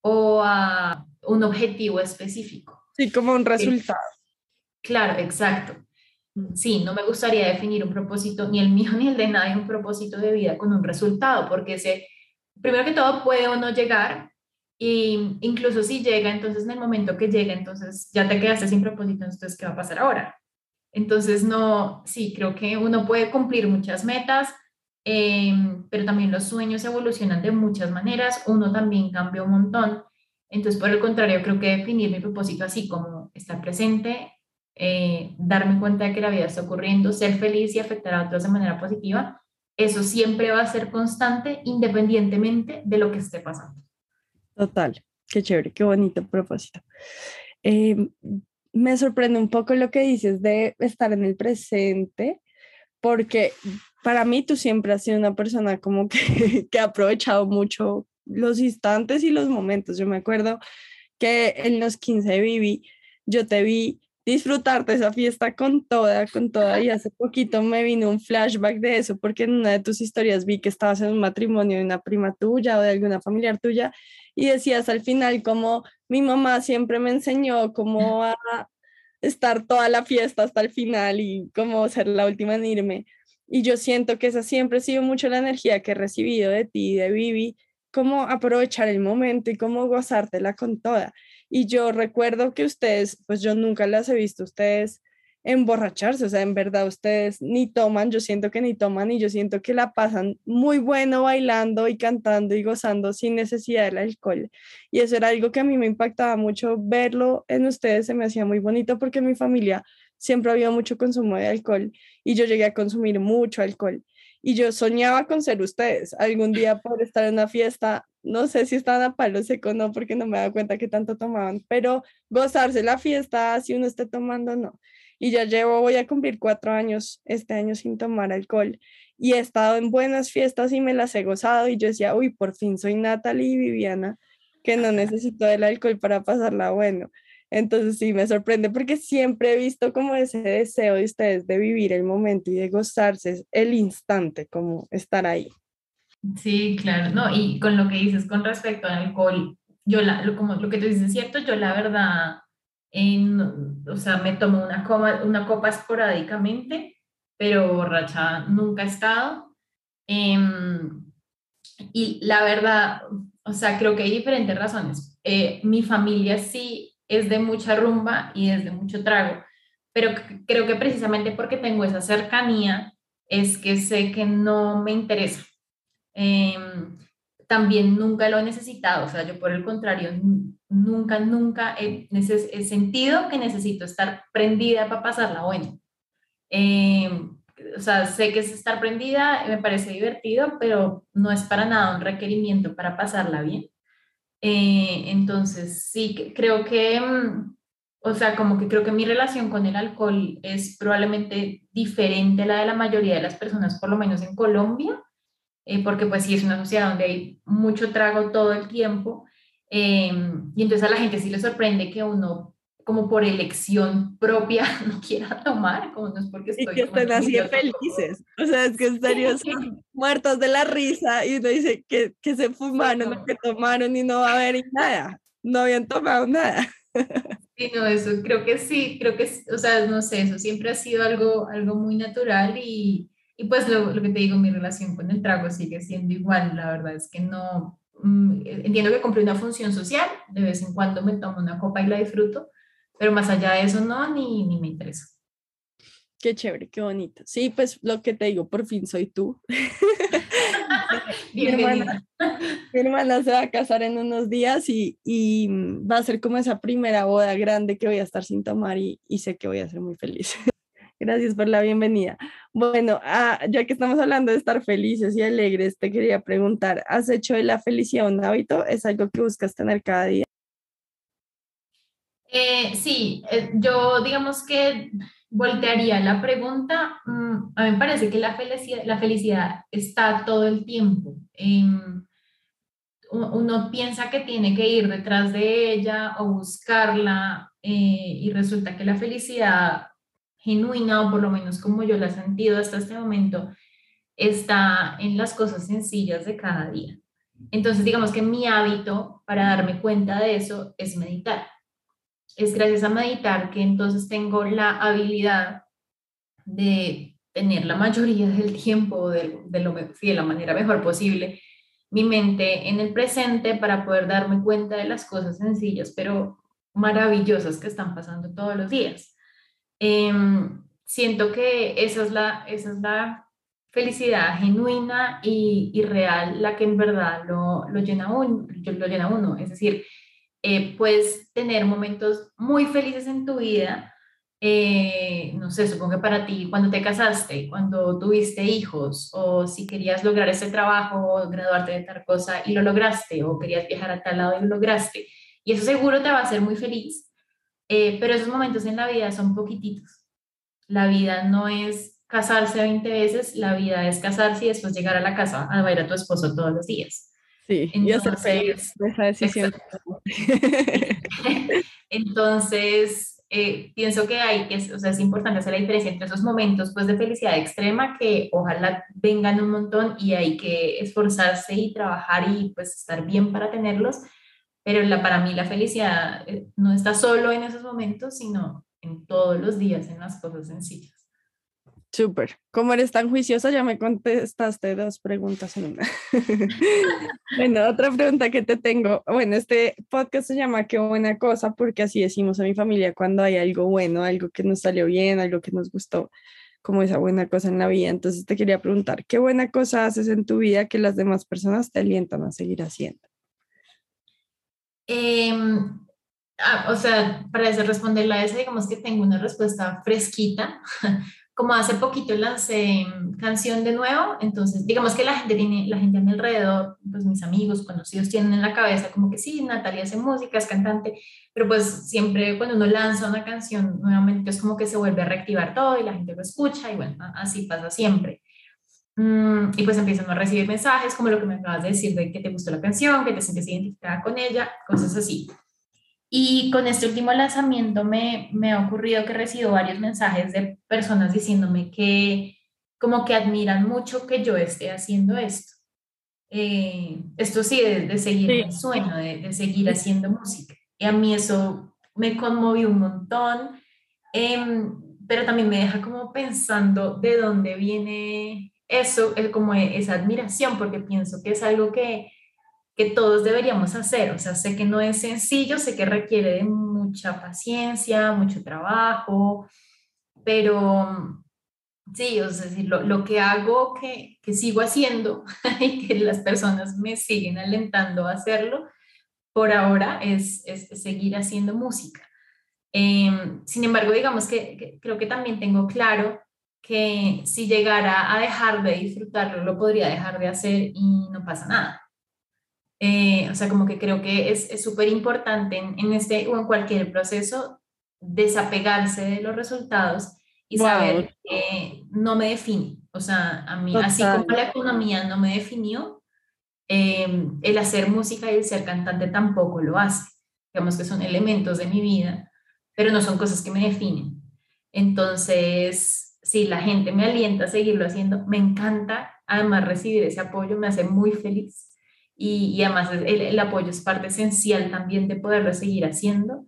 o a un objetivo específico. Sí, como un resultado. Claro, exacto. Sí, no me gustaría definir un propósito, ni el mío ni el de nadie, un propósito de vida con un resultado, porque ese, primero que todo puede o no llegar, y incluso si llega, entonces en el momento que llega, entonces ya te quedaste sin propósito, entonces ¿qué va a pasar ahora? Entonces, no, sí, creo que uno puede cumplir muchas metas, em, pero también los sueños evolucionan de muchas maneras, uno también cambia un montón. Entonces, por el contrario, creo que definir mi propósito así como estar presente, eh, darme cuenta de que la vida está ocurriendo, ser feliz y afectar a otros de manera positiva, eso siempre va a ser constante independientemente de lo que esté pasando. Total, qué chévere, qué bonito propósito. Em, me sorprende un poco lo que dices de estar en el presente, porque para mí tú siempre has sido una persona como que, que ha aprovechado mucho los instantes y los momentos. Yo me acuerdo que en los 15 de Vivi yo te vi disfrutarte esa fiesta con toda, con toda. Y hace poquito me vino un flashback de eso, porque en una de tus historias vi que estabas en un matrimonio de una prima tuya o de alguna familiar tuya y decías al final como mi mamá siempre me enseñó cómo a estar toda la fiesta hasta el final y cómo ser la última en irme. Y yo siento que esa siempre ha sido mucho la energía que he recibido de ti, de Vivi, cómo aprovechar el momento y cómo gozártela con toda. Y yo recuerdo que ustedes, pues yo nunca las he visto ustedes emborracharse, o sea, en verdad ustedes ni toman, yo siento que ni toman y yo siento que la pasan muy bueno bailando y cantando y gozando sin necesidad del alcohol. Y eso era algo que a mí me impactaba mucho verlo en ustedes, se me hacía muy bonito porque en mi familia siempre había mucho consumo de alcohol y yo llegué a consumir mucho alcohol. Y yo soñaba con ser ustedes, algún día por estar en una fiesta, no sé si estaban a palo seco o no, porque no me daba cuenta que tanto tomaban, pero gozarse la fiesta, si uno esté tomando, no y ya llevo, voy a cumplir cuatro años este año sin tomar alcohol y he estado en buenas fiestas y me las he gozado y yo decía, uy, por fin soy Natalie y Viviana, que no necesito el alcohol para pasarla bueno. Entonces sí, me sorprende porque siempre he visto como ese deseo de ustedes de vivir el momento y de gozarse el instante, como estar ahí. Sí, claro, no, y con lo que dices con respecto al alcohol, yo la, como lo que tú dices es cierto, yo la verdad en, o sea, me tomo una, copa, una copa esporádicamente, pero borracha nunca he estado. Em, y la verdad, o sea, creo que hay diferentes razones. Eh, mi familia sí es de mucha rumba y es de mucho trago, pero creo que precisamente porque tengo esa cercanía es que sé que no me interesa. Em, también nunca lo he necesitado, o sea, yo por el contrario, nunca, nunca he, sentido que necesito estar prendida para pasarla bueno. Eh, o sea, sé que es estar prendida, me parece divertido, pero no es para nada un requerimiento para pasarla bien. Eh, entonces, sí, creo que, mm, o sea, como que creo que mi relación con el alcohol es probablemente diferente a la de la mayoría de las personas, por lo menos en Colombia eh, porque pues sí es una sociedad donde hay mucho trago todo el tiempo, eh, y entonces a la gente sí le sorprende que uno como por elección propia no quiera tomar, como no es porque estoy... Y que estén así felices, o sea, es que son muertos de la risa y uno dice que, que se fumaron, que tomaron y no va a haber nada, no habían tomado nada. Sí, no, eso creo que sí, creo que, o sea, no sé, eso siempre ha sido algo, algo muy natural y, y pues lo, lo, que te digo, mi relación con el trago sigue siendo igual. La verdad es que no, mm, entiendo que cumple una función social, de vez en cuando me tomo una copa y la disfruto, pero más allá de eso no, ni, ni me interesa. Qué chévere, qué bonito. Sí, pues lo que te digo, por fin soy tú. mi, hermana, mi, hermana, se va a casar en unos días y, y, va a ser como esa primera boda grande que voy a estar sin tomar y, y sé que voy a ser muy feliz. Gracias por la bienvenida. Bueno, ah, ya que estamos hablando de estar felices y alegres, te quería preguntar, ¿has hecho de la felicidad un hábito? ¿Es algo que buscas tener cada día? Eh, sí, eh, yo digamos que voltearía la pregunta. Mm, a mí me parece que la felicidad, está todo el tiempo. uno piensa que tiene que ir detrás de ella o buscarla eh, y resulta que la felicidad genuina, o por lo menos como yo la he sentido hasta este momento, está en las cosas sencillas de cada día. Entonces, digamos que mi hábito para darme cuenta de eso es meditar. Es gracias a meditar que entonces tengo la habilidad de tener la mayoría del tiempo, de, de, lo, de la manera mejor posible, mi mente en el presente para poder darme cuenta de las cosas sencillas, pero maravillosas que están pasando todos los días. Em, siento que esa es la, esa es la felicidad genuina y, y real, la que en verdad lo, lo, llena, uno, lo llena uno. Es decir, eh, puedes tener momentos muy felices en tu vida. Eh, no sé, supongo que para ti, cuando te casaste, cuando tuviste hijos, o si querías lograr ese trabajo, o graduarte de tal cosa y lo lograste, o querías viajar a tal lado y lo lograste. Y eso seguro te va a hacer muy feliz. Eh, pero esos momentos en la vida son poquititos. La vida no es casarse 20 veces, la vida es casarse y después llegar a la casa a ver a tu esposo todos los días. Sí, y hacer feliz esa decisión. Entonces, eh, pienso que hay que, o sea, es importante hacer la diferencia entre esos momentos pues de felicidad extrema que ojalá vengan un montón y hay que esforzarse y trabajar y pues estar bien para tenerlos, pero la, para mí la felicidad eh, no está solo en esos momentos, sino en todos los días, en las cosas sencillas. Súper. Como eres tan juiciosa, ya me contestaste dos preguntas en una. bueno, otra pregunta que te tengo. Bueno, este podcast se llama Qué buena cosa, porque así decimos a mi familia cuando hay algo bueno, algo que nos salió bien, algo que nos gustó, como esa buena cosa en la vida. Entonces te quería preguntar, ¿qué buena cosa haces en tu vida que las demás personas te alientan a seguir haciendo? Em, ah, o sea, para responderla a esa, digamos que tengo una respuesta fresquita como hace poquito lancé canción de nuevo, entonces digamos que la gente la gente a mi alrededor, pues mis amigos, conocidos tienen en la cabeza como que sí, Natalia hace música, es cantante, pero pues siempre cuando uno lanza una canción nuevamente es como que se vuelve a reactivar todo y la gente lo escucha y bueno, así pasa siempre. Mm, y pues empiezan a recibir mensajes como lo que me acabas de decir de que te gustó la canción, que te sientes identificada con ella, cosas así. Y con este último lanzamiento me, me ha ocurrido que recibo varios mensajes de personas diciéndome que como que admiran mucho que yo esté haciendo esto. Eh, esto sí, de, seguir el sueño, de, de, seguir haciendo música. Y a mí eso me conmovió un montón, em, pero también me deja como pensando de dónde viene eso, como esa admiración, porque pienso que es algo que, que todos deberíamos hacer. O sea, sé que no es sencillo, sé que requiere de mucha paciencia, mucho trabajo, pero sí, o sea, lo, lo que hago, que, que sigo haciendo y que las personas me siguen alentando a hacerlo, por ahora es, es seguir haciendo música. Em, sin embargo, digamos que, creo que también tengo claro que si llegara a dejar de disfrutarlo, lo podría dejar de hacer y no pasa nada. Eh, o sea, como que creo que es súper importante en, en, este o en cualquier proceso desapegarse de los resultados y saber que no me define. O sea, a mí, así como la economía no me definió, em, el hacer música y el ser cantante tampoco lo hace. Digamos que son elementos de mi vida, pero no son cosas que me definen. Entonces, si la gente me alienta a seguirlo haciendo, me encanta. Además, recibir ese apoyo me hace muy feliz y, además el, apoyo es parte esencial también de poderlo seguir haciendo.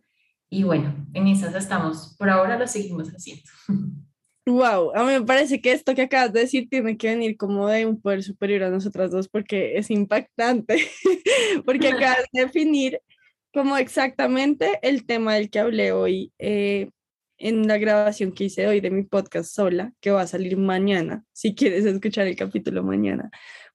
Y bueno, en esas estamos, por ahora lo seguimos haciendo. Wow, a mí me parece que esto que acabas de decir tiene que venir como de un poder superior a nosotras dos porque es impactante, porque acabas de definir como exactamente el tema del que hablé hoy eh, en la grabación que hice hoy de mi podcast sola, que va a salir mañana, si quieres escuchar el capítulo mañana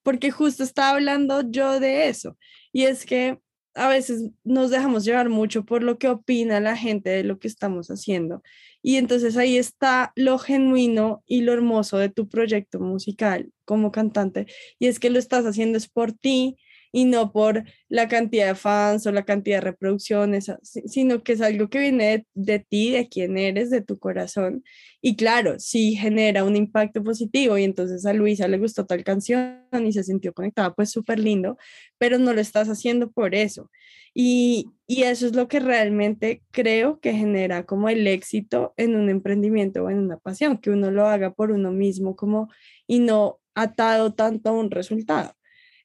porque justo estaba hablando yo de eso. Y es que a veces nos dejamos llevar mucho por lo que opina la gente de lo que estamos haciendo. Y entonces ahí está lo genuino y lo hermoso de tu proyecto musical como cantante. Y es que lo estás haciendo es por ti, y no por la cantidad de fans o la cantidad de reproducciones, sino que es algo que viene de, ti, de quién eres, de tu corazón. Y claro, sí genera un impacto positivo y entonces a Luisa le gustó tal canción y se sintió conectada, pues súper lindo, pero no lo estás haciendo por eso. Y, y eso es lo que realmente creo que genera como el éxito en un emprendimiento o en una pasión, que uno lo haga por uno mismo como y no atado tanto a un resultado.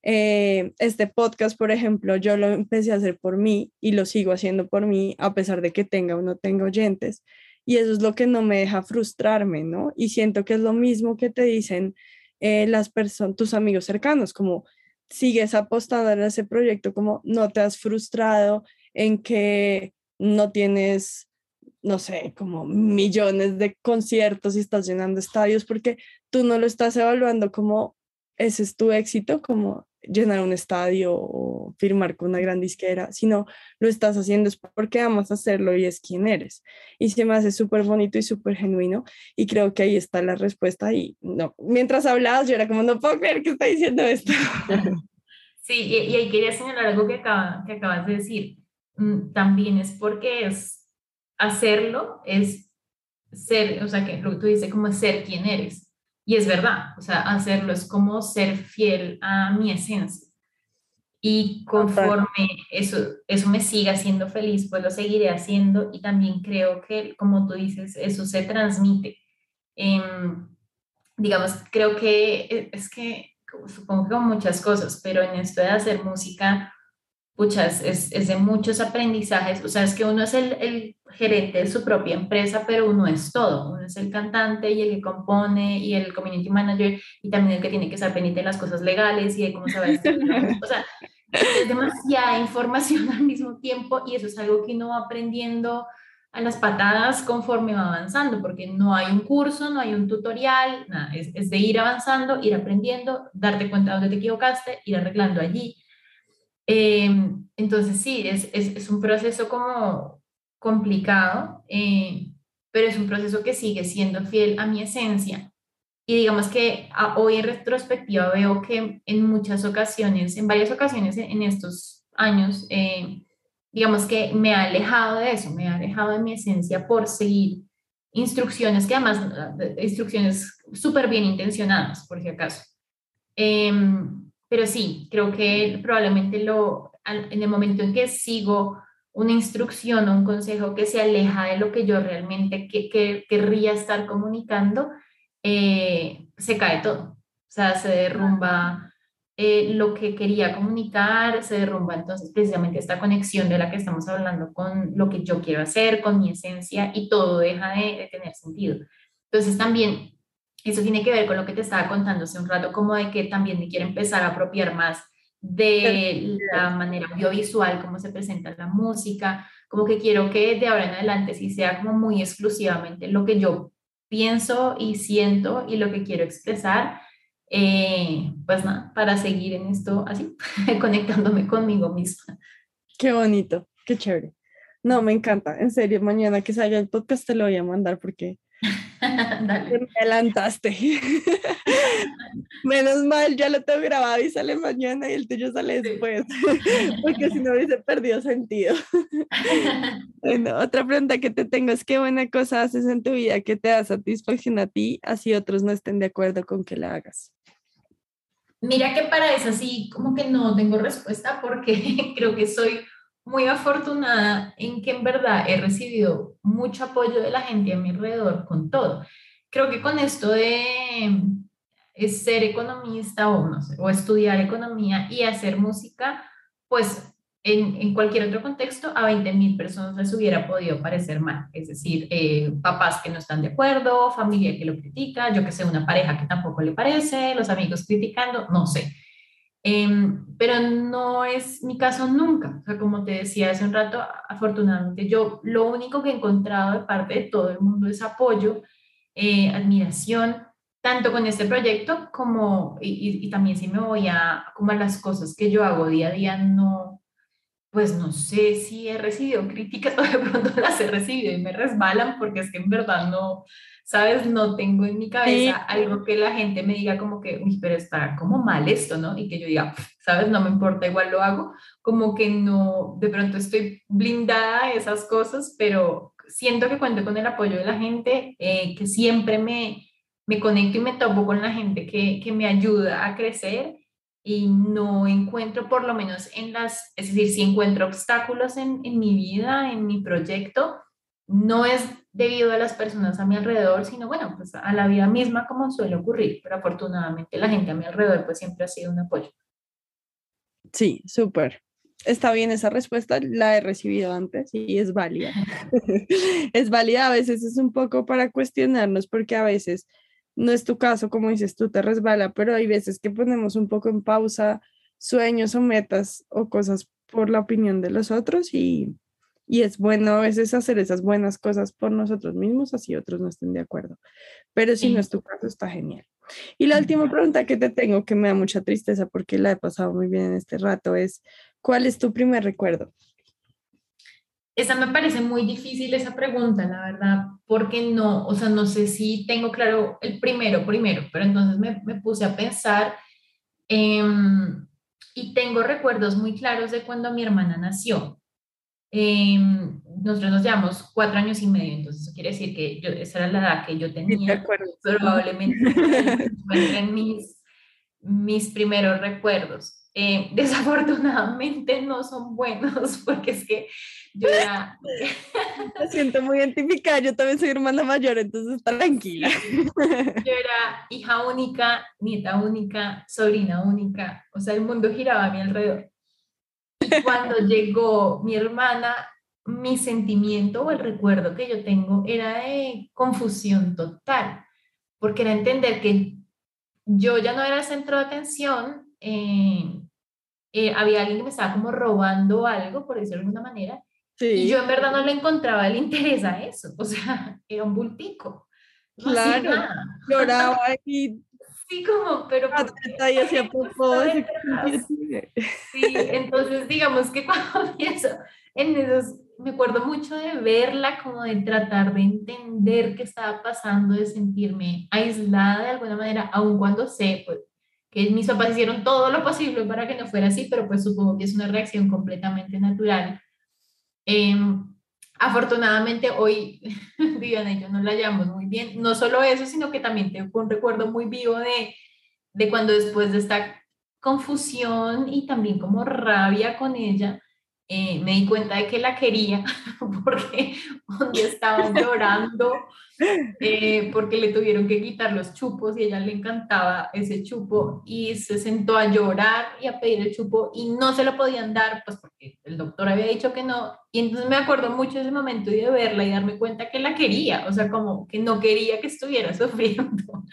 Eh, este podcast, por ejemplo, yo lo empecé a hacer por mí y lo sigo haciendo por mí, a pesar de que tenga o no tenga oyentes. Y eso es lo que no me deja frustrarme, ¿no? Y siento que es lo mismo que te dicen eh, las personas, tus amigos cercanos, como sigues apostando en ese proyecto, como no te has frustrado en que no tienes, no sé, como millones de conciertos y estás llenando estadios, porque tú no lo estás evaluando como ese es tu éxito, como llenar un estadio o firmar con una gran disquera, sino lo estás haciendo es porque amas hacerlo y es quien eres. Y se me hace súper bonito y súper genuino y creo que ahí está la respuesta y no, mientras hablabas yo era como no puedo creer que está diciendo esto. Sí, y, y ahí quería señalar algo que, acaba, que acabas de decir. Mm, también es porque es hacerlo, es ser, o sea, que lo que tú dices como ser quien eres y es verdad, o sea, hacerlo es como ser fiel a mi esencia. Y conforme eso, eso me siga haciendo feliz, pues lo seguiré haciendo y también creo que, como tú dices, eso se transmite. Em, digamos, creo que e, es que, supongo que muchas cosas, pero en esto de hacer música, puchas, es, es de muchos aprendizajes. O sea, es que uno es el, el, gerente de su propia empresa, pero uno es todo. Uno es el cantante y el que compone y el community manager y también el que tiene que estar pendiente de las cosas legales y de cómo se va a O sea, es demasiada información al mismo tiempo y eso es algo que uno va aprendiendo a las patadas conforme va avanzando, porque no hay un curso, no hay un tutorial, nada, es, es de ir avanzando, ir aprendiendo, darte cuenta de dónde te equivocaste, ir arreglando allí. Eh, entonces sí, es, es, es, un proceso como complicado, eh, pero es un proceso que sigue siendo fiel a mi esencia. Y digamos que hoy en retrospectiva veo que en muchas ocasiones, en varias ocasiones en estos años, eh, digamos que me ha alejado de eso, me ha alejado de mi esencia por seguir instrucciones que además, instrucciones súper bien intencionadas, por si acaso. Em, pero sí, creo que probablemente lo, en el momento en que sigo una instrucción o un consejo que se aleja de lo que yo realmente que, que querría estar comunicando, eh, se cae todo. O sea, se derrumba eh, lo que quería comunicar, se derrumba entonces precisamente esta conexión de la que estamos hablando con lo que yo quiero hacer, con mi esencia y todo deja de, tener sentido. Entonces también eso tiene que ver con lo que te estaba contando hace un rato, como de que también me quiero empezar a apropiar más de la manera audiovisual, cómo se presenta la música, como que quiero que de ahora en adelante sí sea como muy exclusivamente lo que yo pienso y siento y lo que quiero expresar eh, pues nada, para seguir en esto así, conectándome conmigo misma. Qué bonito, qué chévere. No, me encanta, en serio, mañana que salga el podcast te lo voy a mandar porque Dale. me adelantaste. Menos mal, ya lo tengo grabado y sale mañana y el tuyo sale después, porque si no hubiese perdido sentido. bueno, otra pregunta que te tengo es, ¿qué buena cosa haces en tu vida que te da satisfacción a ti, así otros no estén de acuerdo con que la hagas? Mira que para eso sí, como que no tengo respuesta porque creo que soy muy afortunada en que en verdad he recibido mucho apoyo de la gente a mi alrededor con todo. Creo que con esto de ser economista o, no sé, o estudiar economía y hacer música, pues en, cualquier otro contexto a 20 mil personas les hubiera podido parecer mal. Es decir, eh, papás que no están de acuerdo, familia que lo critica, yo que sé, una pareja que tampoco le parece, los amigos criticando, no sé. Em, pero no es mi caso nunca. O sea, como te decía hace un rato, afortunadamente yo lo único que he encontrado de parte de todo el mundo es apoyo, eh, admiración, tanto con este proyecto como, y, y, también si me voy a, como a las cosas que yo hago día a día, no, pues no sé si he recibido críticas o de pronto las he recibido y me resbalan porque es que en verdad no, sabes, no tengo en mi cabeza algo que la gente me diga como que, uy, pero está como mal esto, ¿no? Y que yo diga, sabes, no me importa, igual lo hago, como que no, de pronto estoy blindada a esas cosas, pero siento que cuento con el apoyo de la gente, eh, que siempre me, me conecto y me topo con la gente que, que me ayuda a crecer y no encuentro, por lo menos en las, es decir, si encuentro obstáculos en, en, mi vida, en mi proyecto, no es debido a las personas a mi alrededor, sino bueno, pues a la vida misma como suele ocurrir, pero afortunadamente la gente a mi alrededor pues siempre ha sido un apoyo. Sí, súper. Está bien esa respuesta, la he recibido antes y es válida. es válida, a veces es un poco para cuestionarnos porque a veces no es tu caso, como dices tú, te resbala, pero hay veces que ponemos un poco en pausa sueños o metas o cosas por la opinión de los otros y, y es bueno a veces hacer esas buenas cosas por nosotros mismos, así otros no estén de acuerdo. Pero si no es tu caso, está genial. Y la última pregunta que te tengo, que me da mucha tristeza porque la he pasado muy bien en este rato, es, ¿cuál es tu primer recuerdo? Esa me parece muy difícil esa pregunta, la verdad, porque no, o sea, no sé si tengo claro el primero, primero, pero entonces me, me puse a pensar em, y tengo recuerdos muy claros de cuando mi hermana nació. Em, nosotros nos llevamos cuatro años y medio, entonces eso quiere decir que yo, esa era la edad que yo tenía, probablemente en mis, mis primeros recuerdos. eh, desafortunadamente no son buenos porque es que yo era... Me siento muy identificada, yo también soy hermana mayor, entonces tranquila. Yo era hija única, nieta única, sobrina única, o sea, el mundo giraba a mi alrededor. Cuando llegó mi hermana, mi sentimiento o el recuerdo que yo tengo era de confusión total, porque era entender que yo ya no era el centro de atención, eh, eh, había alguien que me estaba como robando algo, por decirlo de alguna manera, y yo en verdad no le encontraba el interés a eso, o sea, era un bultico. claro, lloraba y... Sí, como, pero... Poco. Sí, entonces digamos que cuando pienso en esos, me acuerdo mucho de verla, como de tratar de entender qué estaba pasando, de sentirme aislada de alguna manera, aun cuando sé, pues, que mis papás hicieron todo lo posible para que no fuera así, pero pues supongo que es una reacción completamente natural. Em, afortunadamente hoy Viviana y yo nos la llevamos muy bien. No solo eso, sino que también tengo un recuerdo muy vivo de, de cuando después de esta confusión y también como rabia con ella, eh, me di cuenta de que la quería porque un día estaba llorando eh, porque le tuvieron que quitar los chupos y a ella le encantaba ese chupo y se sentó a llorar y a pedir el chupo y no se lo podían dar pues porque el doctor había dicho que no y entonces me acuerdo mucho de ese momento y de verla y darme cuenta que la quería, o sea, como que no quería que estuviera sufriendo.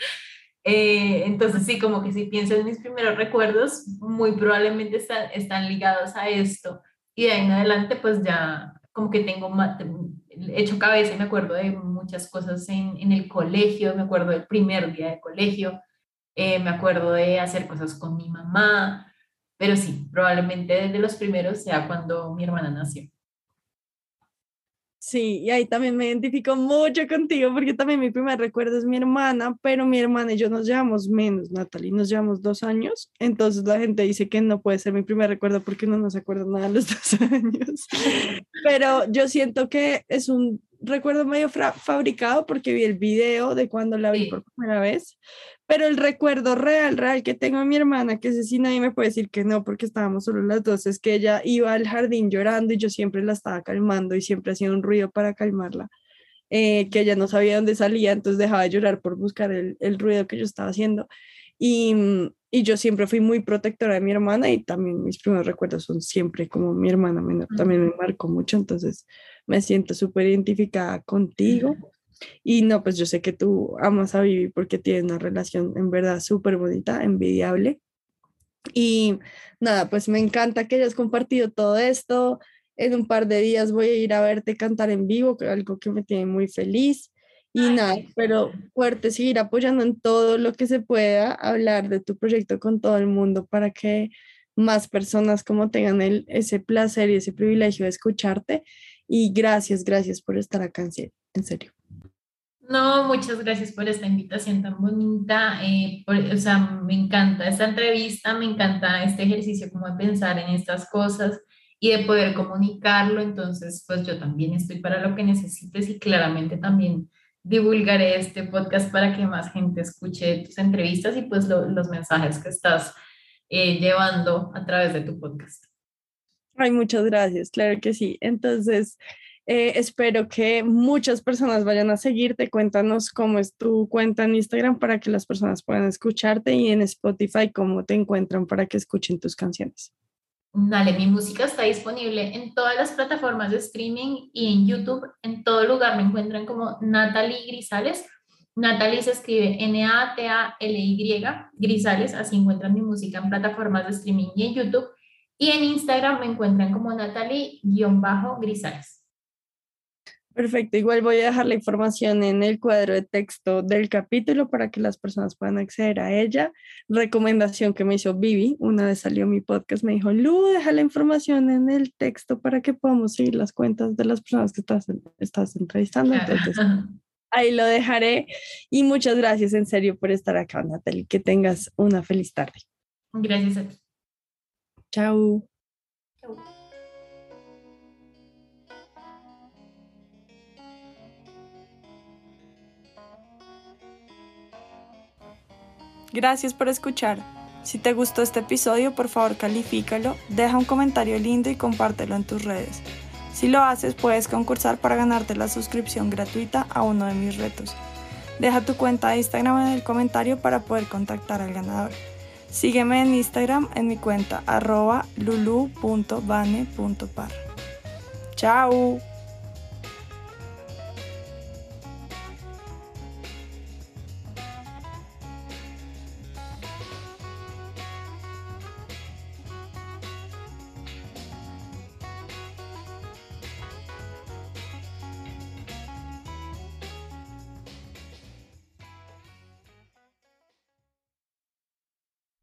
Eh, entonces sí, como que si pienso en mis primeros recuerdos, muy probablemente están, están ligados a esto y de ahí en adelante pues ya como que tengo hecho cabeza y me acuerdo de muchas cosas en, en el colegio, me acuerdo del primer día de colegio, eh, me acuerdo de hacer cosas con mi mamá, pero sí, probablemente desde los primeros sea cuando mi hermana nació. Sí, y ahí también me identifico mucho contigo porque también mi primer recuerdo es mi hermana, pero mi hermana y yo nos llevamos menos, Natalie, nos llevamos dos años, entonces la gente dice que no puede ser mi primer recuerdo porque no se acuerda nada de los dos años, pero yo siento que es un recuerdo medio fabricado porque vi el video de cuando la vi por primera vez, pero el recuerdo real, real que tengo de mi hermana, que ese sí nadie me puede decir que no porque estábamos solo las dos, es que ella iba al jardín llorando y yo siempre la estaba calmando y siempre hacía un ruido para calmarla, eh, que ella no sabía dónde salía, entonces dejaba de llorar por buscar el, el ruido que yo estaba haciendo. Y, y, yo siempre fui muy protectora de mi hermana y también mis primeros recuerdos son siempre como mi hermana menor, también me marcó mucho, entonces me siento súper identificada contigo. Y no, pues yo sé que tú amas a Vivi porque tiene una relación en verdad súper bonita, envidiable. Y nada, pues me encanta que hayas compartido todo esto. En un par de días voy a ir a verte cantar en vivo, algo que me tiene muy feliz. Y nada, pero fuerte, seguir apoyando en todo lo que se pueda, hablar de tu proyecto con todo el mundo para que más personas como tengan el, ese placer y ese privilegio de escucharte y gracias, gracias por estar acá, en serio. No, muchas gracias por esta invitación tan bonita. Eh, o sea, me encanta esta entrevista, me encanta este ejercicio como de pensar en estas cosas y de poder comunicarlo. Entonces, pues yo también estoy para lo que necesites y claramente también divulgaré este podcast para que más gente escuche tus entrevistas y pues los mensajes que estás eh, llevando a través de tu podcast. Ay, muchas gracias, claro que sí. Entonces, eh, espero que muchas personas vayan a seguirte. Cuéntanos cómo es tu cuenta en Instagram para que las personas puedan escucharte y en Spotify cómo te encuentran para que escuchen tus canciones. Dale, mi música está disponible en todas las plataformas de streaming y en YouTube. En todo lugar me encuentran como Natalie Grisales. Natalie se escribe N-A-T-A-L-Y, Grisales. Así encuentran mi música en plataformas de streaming y en YouTube. Y en Instagram me encuentran como Natalie-Grisales. Perfecto, igual voy a dejar la información en el cuadro de texto del capítulo para que las personas puedan acceder a ella. Recomendación que me hizo Vivi, una vez salió mi podcast, me dijo, Lu, deja la información en el texto para que podamos seguir las cuentas de las personas que estás, estás entrevistando. Entonces, ahí lo dejaré. Y muchas gracias en serio por estar acá, Natalie. Que tengas una feliz tarde. Gracias a ti. Chao. Gracias por escuchar. Si te gustó este episodio, por favor califícalo, deja un comentario lindo y compártelo en tus redes. Si lo haces, puedes concursar para ganarte la suscripción gratuita a uno de mis retos. Deja tu cuenta de Instagram en el comentario para poder contactar al ganador. Sígueme en Instagram en mi cuenta arroba lulu.bane.par. ¡Chao!